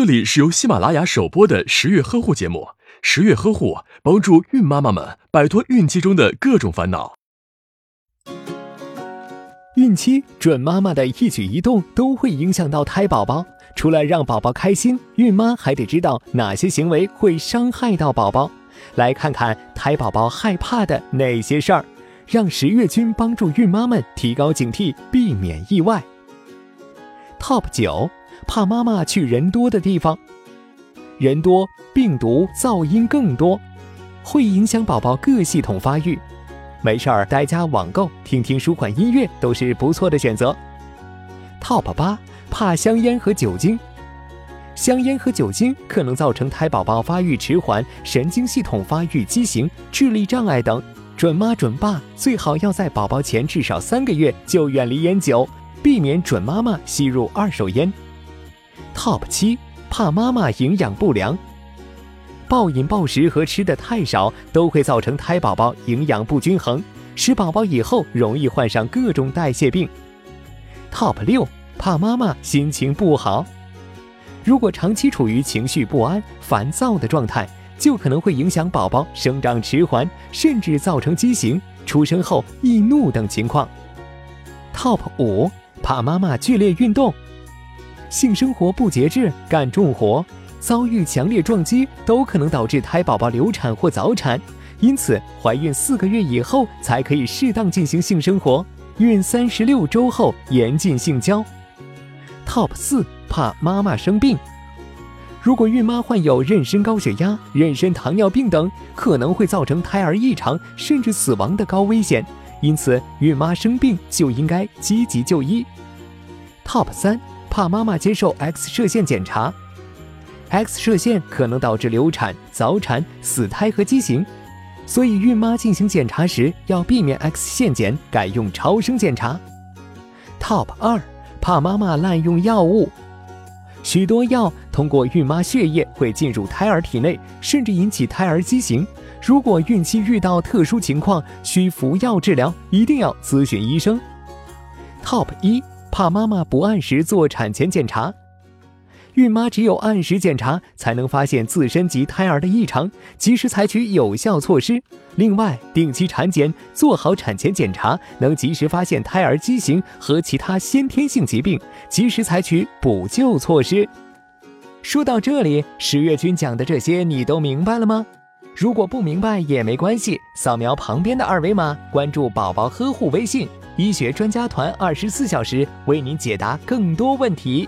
这里是由喜马拉雅首播的十月呵护节目，十月呵护帮助孕妈妈们摆脱孕期中的各种烦恼。孕期准妈妈的一举一动都会影响到胎宝宝，除了让宝宝开心，孕妈还得知道哪些行为会伤害到宝宝。来看看胎宝宝害怕的那些事儿，让十月君帮助孕妈们提高警惕，避免意外。Top 九。怕妈妈去人多的地方，人多病毒噪音更多，会影响宝宝各系统发育。没事儿，待家网购，听听舒缓音乐都是不错的选择。Top 八，怕香烟和酒精，香烟和酒精可能造成胎宝宝发育迟缓、神经系统发育畸形、智力障碍等。准妈准爸最好要在宝宝前至少三个月就远离烟酒，避免准妈妈吸入二手烟。Top 七，怕妈妈营养不良，暴饮暴食和吃的太少都会造成胎宝宝营养不均衡，使宝宝以后容易患上各种代谢病。Top 六，怕妈妈心情不好，如果长期处于情绪不安、烦躁的状态，就可能会影响宝宝生长迟缓，甚至造成畸形、出生后易怒等情况。Top 五，怕妈妈剧烈运动。性生活不节制、干重活、遭遇强烈撞击，都可能导致胎宝宝流产或早产。因此，怀孕四个月以后才可以适当进行性生活。孕三十六周后严禁性交。Top 四，怕妈妈生病。如果孕妈患有妊娠高血压、妊娠糖尿病等，可能会造成胎儿异常甚至死亡的高危险。因此，孕妈生病就应该积极就医。Top 三。怕妈妈接受 X 射线检查，X 射线可能导致流产、早产、死胎和畸形，所以孕妈进行检查时要避免 X 线检，改用超声检查。Top 二，怕妈妈滥用药物，许多药通过孕妈血液会进入胎儿体内，甚至引起胎儿畸形。如果孕期遇到特殊情况需服药治疗，一定要咨询医生。Top 一。怕妈妈不按时做产前检查，孕妈只有按时检查，才能发现自身及胎儿的异常，及时采取有效措施。另外，定期产检，做好产前检查，能及时发现胎儿畸形和其他先天性疾病，及时采取补救措施。说到这里，十月君讲的这些你都明白了吗？如果不明白也没关系，扫描旁边的二维码，关注宝宝呵护微信。医学专家团二十四小时为您解答更多问题。